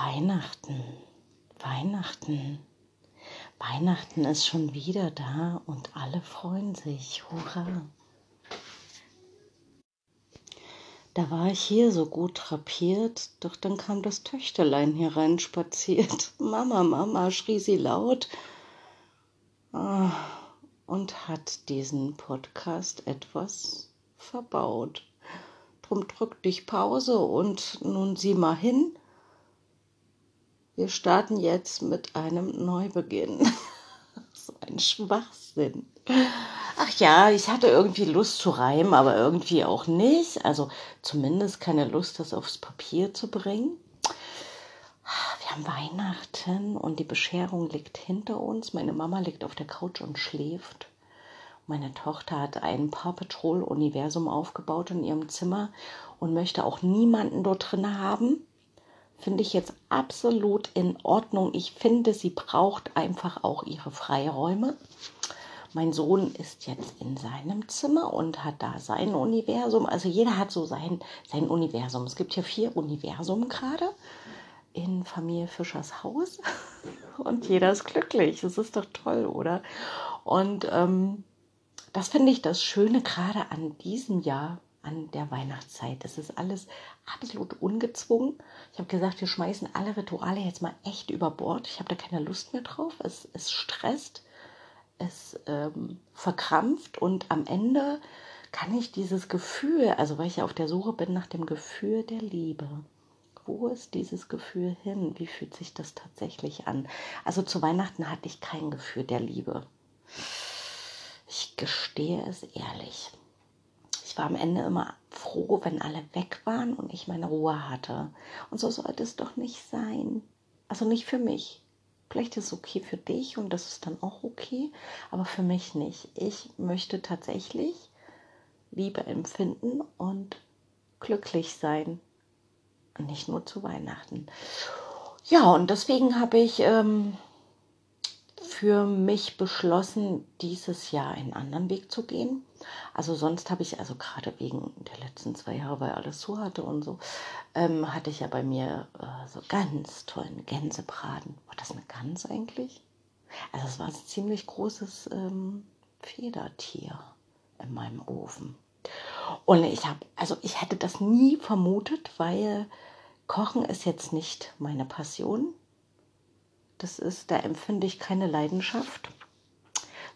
Weihnachten, Weihnachten. Weihnachten ist schon wieder da und alle freuen sich. Hurra! Da war ich hier so gut drapiert, doch dann kam das Töchterlein hier rein spaziert. Mama, Mama, schrie sie laut ah, und hat diesen Podcast etwas verbaut. Drum drück dich Pause und nun sieh mal hin wir starten jetzt mit einem Neubeginn. so ein Schwachsinn. Ach ja, ich hatte irgendwie Lust zu reimen, aber irgendwie auch nicht. Also zumindest keine Lust, das aufs Papier zu bringen. Wir haben Weihnachten und die Bescherung liegt hinter uns. Meine Mama liegt auf der Couch und schläft. Meine Tochter hat ein Paw Patrol Universum aufgebaut in ihrem Zimmer und möchte auch niemanden dort drin haben finde ich jetzt absolut in Ordnung. Ich finde, sie braucht einfach auch ihre Freiräume. Mein Sohn ist jetzt in seinem Zimmer und hat da sein Universum. Also jeder hat so sein, sein Universum. Es gibt hier vier Universum gerade in Familie Fischers Haus und jeder ist glücklich. Das ist doch toll, oder? Und ähm, das finde ich das Schöne gerade an diesem Jahr an der Weihnachtszeit. Das ist alles absolut ungezwungen. Ich habe gesagt, wir schmeißen alle Rituale jetzt mal echt über Bord. Ich habe da keine Lust mehr drauf. Es, es stresst, es ähm, verkrampft und am Ende kann ich dieses Gefühl, also weil ich auf der Suche bin nach dem Gefühl der Liebe. Wo ist dieses Gefühl hin? Wie fühlt sich das tatsächlich an? Also zu Weihnachten hatte ich kein Gefühl der Liebe. Ich gestehe es ehrlich war am Ende immer froh, wenn alle weg waren und ich meine Ruhe hatte. Und so sollte es doch nicht sein. Also nicht für mich. Vielleicht ist es okay für dich und das ist dann auch okay, aber für mich nicht. Ich möchte tatsächlich Liebe empfinden und glücklich sein. nicht nur zu Weihnachten. Ja, und deswegen habe ich ähm, für mich beschlossen, dieses Jahr einen anderen Weg zu gehen. Also sonst habe ich, also gerade wegen der letzten zwei Jahre, weil alles so hatte und so, ähm, hatte ich ja bei mir äh, so ganz tollen Gänsebraten. War das eine Gans eigentlich? Also es war ein ziemlich großes ähm, Federtier in meinem Ofen. Und ich habe, also ich hätte das nie vermutet, weil Kochen ist jetzt nicht meine Passion. Das ist, da empfinde ich keine Leidenschaft.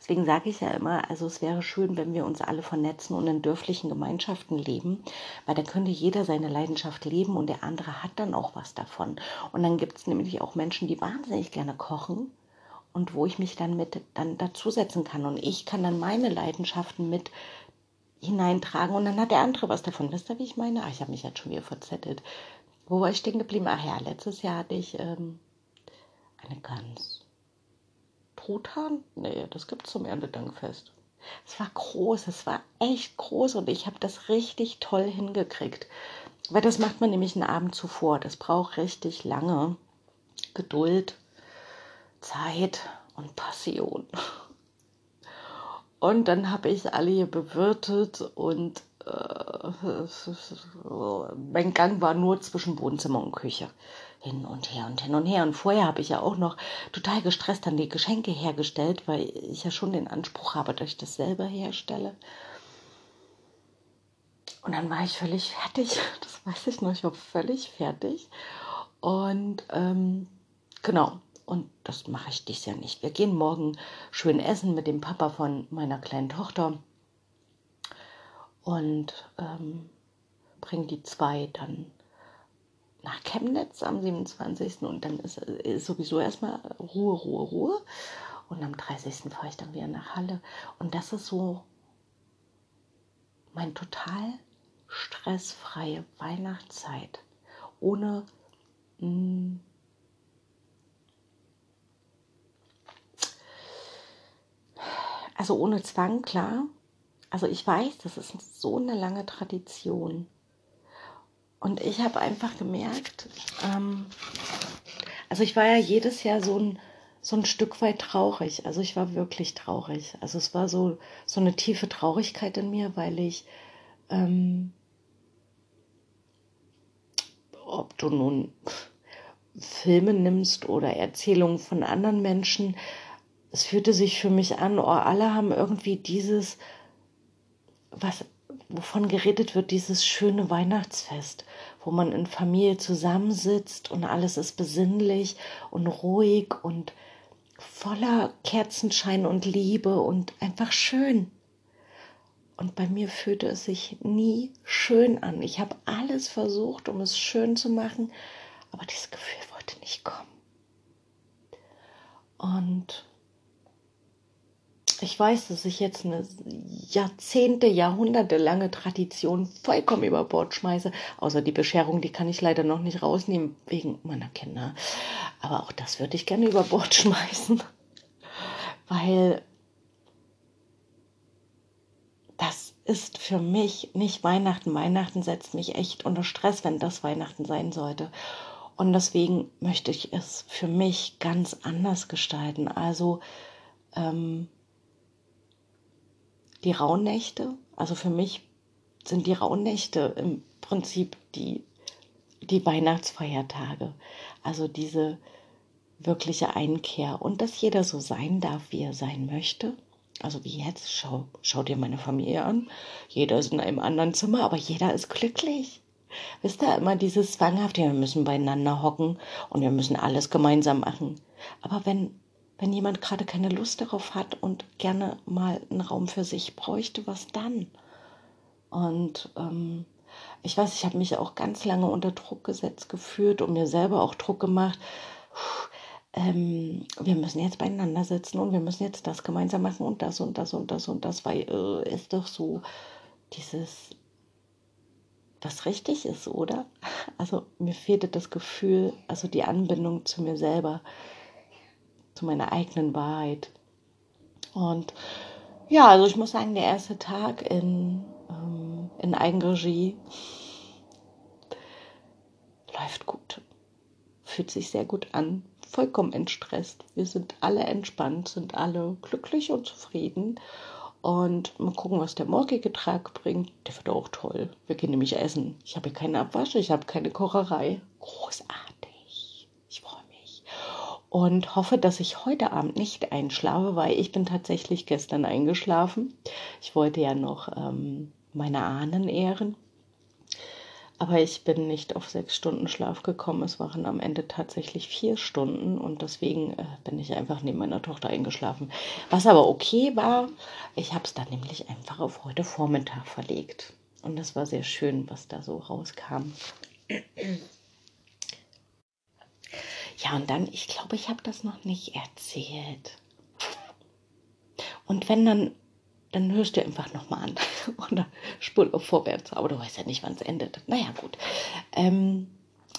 Deswegen sage ich ja immer, also es wäre schön, wenn wir uns alle vernetzen und in dörflichen Gemeinschaften leben, weil dann könnte jeder seine Leidenschaft leben und der andere hat dann auch was davon. Und dann gibt es nämlich auch Menschen, die wahnsinnig gerne kochen und wo ich mich dann mit dann dazusetzen kann. Und ich kann dann meine Leidenschaften mit hineintragen und dann hat der andere was davon. Wisst ihr, wie ich meine? Ach, ich habe mich jetzt schon wieder verzettelt. Wo war ich stehen geblieben? Ach ja, letztes Jahr hatte ich ähm, eine Gans. Truthahn? Nee, das gibt es zum Erntedankfest. Es war groß, es war echt groß und ich habe das richtig toll hingekriegt. Weil das macht man nämlich einen Abend zuvor. Das braucht richtig lange Geduld, Zeit und Passion. Und dann habe ich alle hier bewirtet und äh, mein Gang war nur zwischen Wohnzimmer und Küche. Hin und her und hin und her. Und vorher habe ich ja auch noch total gestresst dann die Geschenke hergestellt, weil ich ja schon den Anspruch habe, dass ich das selber herstelle. Und dann war ich völlig fertig. Das weiß ich noch. Ich war völlig fertig. Und ähm, genau. Und das mache ich dies Jahr nicht. Wir gehen morgen schön essen mit dem Papa von meiner kleinen Tochter und ähm, bringen die zwei dann nach Chemnitz am 27. Und dann ist, ist sowieso erstmal Ruhe, Ruhe, Ruhe. Und am 30. fahre ich dann wieder nach Halle. Und das ist so mein total stressfreie Weihnachtszeit. Ohne mh, hm, also ohne Zwang, klar, also ich weiß, das ist so eine lange Tradition. Und ich habe einfach gemerkt, ähm, also ich war ja jedes Jahr so ein, so ein Stück weit traurig. Also ich war wirklich traurig. Also es war so, so eine tiefe Traurigkeit in mir, weil ich, ähm, ob du nun Filme nimmst oder Erzählungen von anderen Menschen, es fühlte sich für mich an, oh, alle haben irgendwie dieses, was, wovon geredet wird, dieses schöne Weihnachtsfest, wo man in Familie zusammensitzt und alles ist besinnlich und ruhig und voller Kerzenschein und Liebe und einfach schön. Und bei mir fühlte es sich nie schön an. Ich habe alles versucht, um es schön zu machen, aber dieses Gefühl wollte nicht kommen. Und ich weiß, dass ich jetzt eine Jahrzehnte, Jahrhunderte lange Tradition vollkommen über Bord schmeiße. Außer die Bescherung, die kann ich leider noch nicht rausnehmen wegen meiner Kinder. Aber auch das würde ich gerne über Bord schmeißen, weil das ist für mich nicht Weihnachten. Weihnachten setzt mich echt unter Stress, wenn das Weihnachten sein sollte. Und deswegen möchte ich es für mich ganz anders gestalten. Also ähm, die Rauhnächte, also für mich sind die Rauhnächte im Prinzip die, die Weihnachtsfeiertage. Also diese wirkliche Einkehr und dass jeder so sein darf, wie er sein möchte. Also wie jetzt, schau, schau dir meine Familie an. Jeder ist in einem anderen Zimmer, aber jeder ist glücklich. Wisst ihr, immer dieses Zwanghafte, wir müssen beieinander hocken und wir müssen alles gemeinsam machen. Aber wenn wenn jemand gerade keine Lust darauf hat und gerne mal einen Raum für sich bräuchte, was dann? Und ähm, ich weiß, ich habe mich auch ganz lange unter Druck gesetzt gefühlt und mir selber auch Druck gemacht. ähm, wir müssen jetzt beieinander sitzen und wir müssen jetzt das gemeinsam machen und das und das und das und das, weil äh, ist doch so dieses, was richtig ist, oder? Also mir fehlte das Gefühl, also die Anbindung zu mir selber zu meiner eigenen Wahrheit. Und ja, also ich muss sagen, der erste Tag in, ähm, in Eigenregie läuft gut. Fühlt sich sehr gut an. Vollkommen entstresst. Wir sind alle entspannt, sind alle glücklich und zufrieden. Und mal gucken, was der morgige Tag bringt. Der wird auch toll. Wir gehen nämlich essen. Ich habe keine Abwasche, ich habe keine Kocherei. Großartig und hoffe, dass ich heute Abend nicht einschlafe, weil ich bin tatsächlich gestern eingeschlafen. Ich wollte ja noch ähm, meine Ahnen ehren, aber ich bin nicht auf sechs Stunden Schlaf gekommen. Es waren am Ende tatsächlich vier Stunden und deswegen äh, bin ich einfach neben meiner Tochter eingeschlafen. Was aber okay war, ich habe es dann nämlich einfach auf heute Vormittag verlegt. Und das war sehr schön, was da so rauskam. Ja, und dann, ich glaube, ich habe das noch nicht erzählt. Und wenn dann, dann hörst du einfach nochmal an oder spul auf vorwärts. Aber du weißt ja nicht, wann es endet. Naja, gut. Ähm,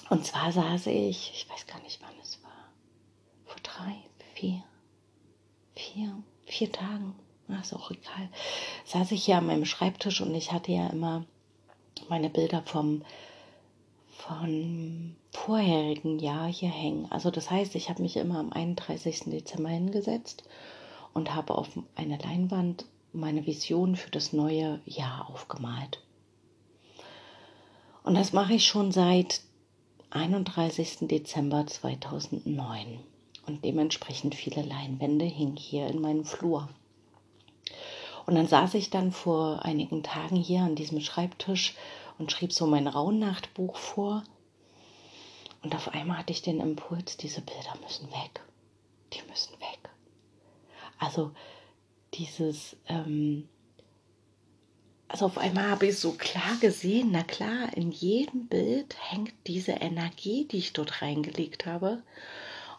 und zwar saß ich, ich weiß gar nicht, wann es war, vor drei, vier, vier, vier Tagen, ach, ist auch egal, saß ich hier an meinem Schreibtisch und ich hatte ja immer meine Bilder vom von vorherigen Jahr hier hängen. Also das heißt, ich habe mich immer am 31. Dezember hingesetzt und habe auf eine Leinwand meine Vision für das neue Jahr aufgemalt. Und das mache ich schon seit 31. Dezember 2009. Und dementsprechend viele Leinwände hingen hier in meinem Flur. Und dann saß ich dann vor einigen Tagen hier an diesem Schreibtisch und schrieb so mein Rauhnachtbuch vor. Und auf einmal hatte ich den Impuls, diese Bilder müssen weg. Die müssen weg. Also dieses, ähm, also auf einmal habe ich so klar gesehen, na klar, in jedem Bild hängt diese Energie, die ich dort reingelegt habe.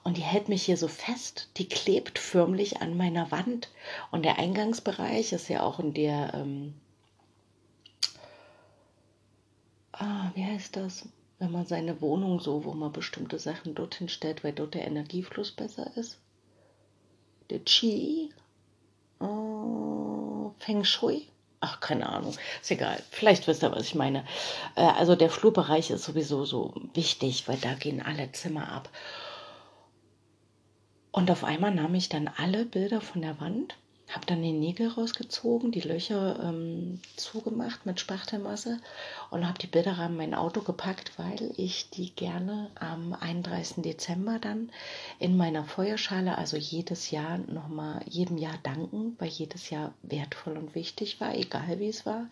Und die hält mich hier so fest, die klebt förmlich an meiner Wand. Und der Eingangsbereich ist ja auch in der ähm, ah, wie heißt das? Wenn man seine Wohnung so, wo man bestimmte Sachen dorthin stellt, weil dort der Energiefluss besser ist. Der Qi, oh, Feng Shui. Ach, keine Ahnung, ist egal. Vielleicht wisst ihr, was ich meine. Äh, also der Flurbereich ist sowieso so wichtig, weil da gehen alle Zimmer ab. Und auf einmal nahm ich dann alle Bilder von der Wand, habe dann den Nägel rausgezogen, die Löcher ähm, zugemacht mit Spachtelmasse und habe die Bilderrahmen in mein Auto gepackt, weil ich die gerne am 31. Dezember dann in meiner Feuerschale, also jedes Jahr nochmal, jedem Jahr danken, weil jedes Jahr wertvoll und wichtig war, egal wie es war,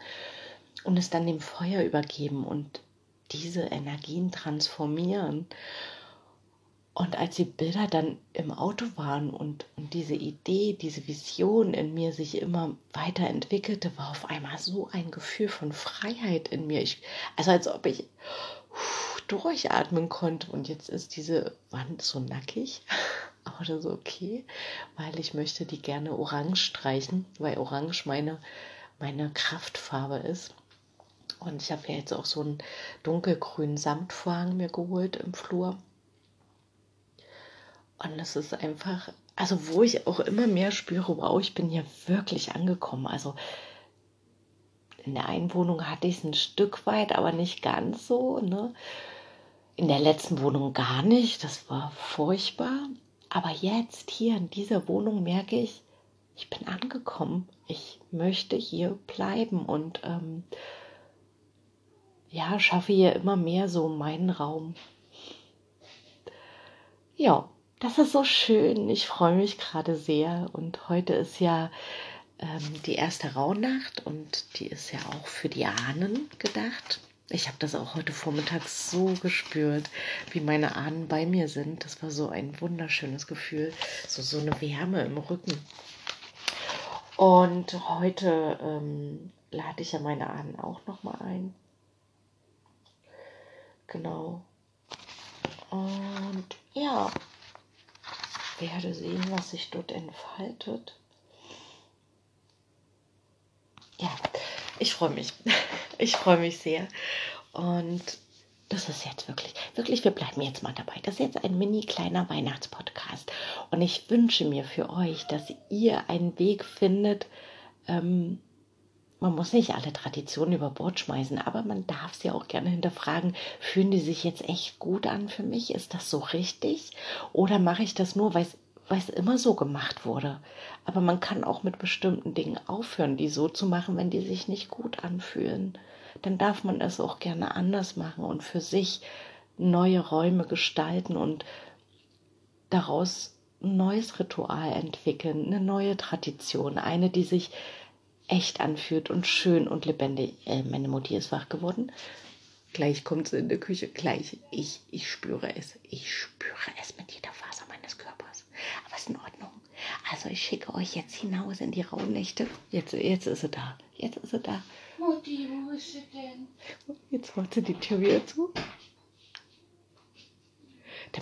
und es dann dem Feuer übergeben und diese Energien transformieren. Und als die Bilder dann im Auto waren und, und diese Idee, diese Vision in mir sich immer weiterentwickelte, war auf einmal so ein Gefühl von Freiheit in mir. Ich, also als ob ich durchatmen konnte. Und jetzt ist diese Wand so nackig. Aber das ist okay, weil ich möchte die gerne orange streichen, weil orange meine, meine Kraftfarbe ist. Und ich habe ja jetzt auch so einen dunkelgrünen Samtvorhang mir geholt im Flur. Und es ist einfach, also wo ich auch immer mehr spüre, wow, ich bin hier wirklich angekommen. Also in der einen Wohnung hatte ich es ein Stück weit, aber nicht ganz so. Ne? In der letzten Wohnung gar nicht. Das war furchtbar. Aber jetzt hier in dieser Wohnung merke ich, ich bin angekommen. Ich möchte hier bleiben und ähm, ja, schaffe hier immer mehr so meinen Raum. Ja, das ist so schön. Ich freue mich gerade sehr. Und heute ist ja ähm, die erste Rauhnacht und die ist ja auch für die Ahnen gedacht. Ich habe das auch heute Vormittag so gespürt, wie meine Ahnen bei mir sind. Das war so ein wunderschönes Gefühl, so, so eine Wärme im Rücken. Und heute ähm, lade ich ja meine Ahnen auch nochmal ein. Genau. Und ja, werde sehen, was sich dort entfaltet. Ja, ich freue mich. Ich freue mich sehr. Und das ist jetzt wirklich, wirklich, wir bleiben jetzt mal dabei. Das ist jetzt ein mini kleiner Weihnachtspodcast. Und ich wünsche mir für euch, dass ihr einen Weg findet, ähm, man muss nicht alle Traditionen über Bord schmeißen, aber man darf sie auch gerne hinterfragen. Fühlen die sich jetzt echt gut an für mich? Ist das so richtig? Oder mache ich das nur, weil es immer so gemacht wurde? Aber man kann auch mit bestimmten Dingen aufhören, die so zu machen, wenn die sich nicht gut anfühlen. Dann darf man es auch gerne anders machen und für sich neue Räume gestalten und daraus ein neues Ritual entwickeln, eine neue Tradition, eine, die sich echt anfühlt und schön und lebendig. Äh, meine Mutti ist wach geworden. Gleich kommt sie in die Küche. Gleich. Ich, ich spüre es. Ich spüre es mit jeder Faser meines Körpers. Aber es ist in Ordnung. Also ich schicke euch jetzt hinaus in die Rauhnächte. Jetzt, jetzt ist sie da. Jetzt ist sie da. Mutti, wo ist sie denn? Jetzt macht sie die Tür wieder zu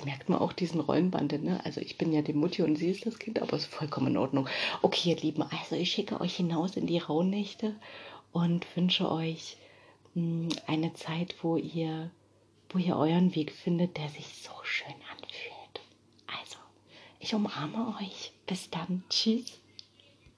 merkt man auch diesen Rollenbande. Ne? Also ich bin ja die Mutti und sie ist das Kind, aber es ist vollkommen in Ordnung. Okay, ihr Lieben, also ich schicke euch hinaus in die Rauhnächte und wünsche euch mh, hm, eine Zeit, wo ihr, wo ihr euren Weg findet, der sich so schön anfühlt. Also, ich umarme euch. Bis dann. Tschüss.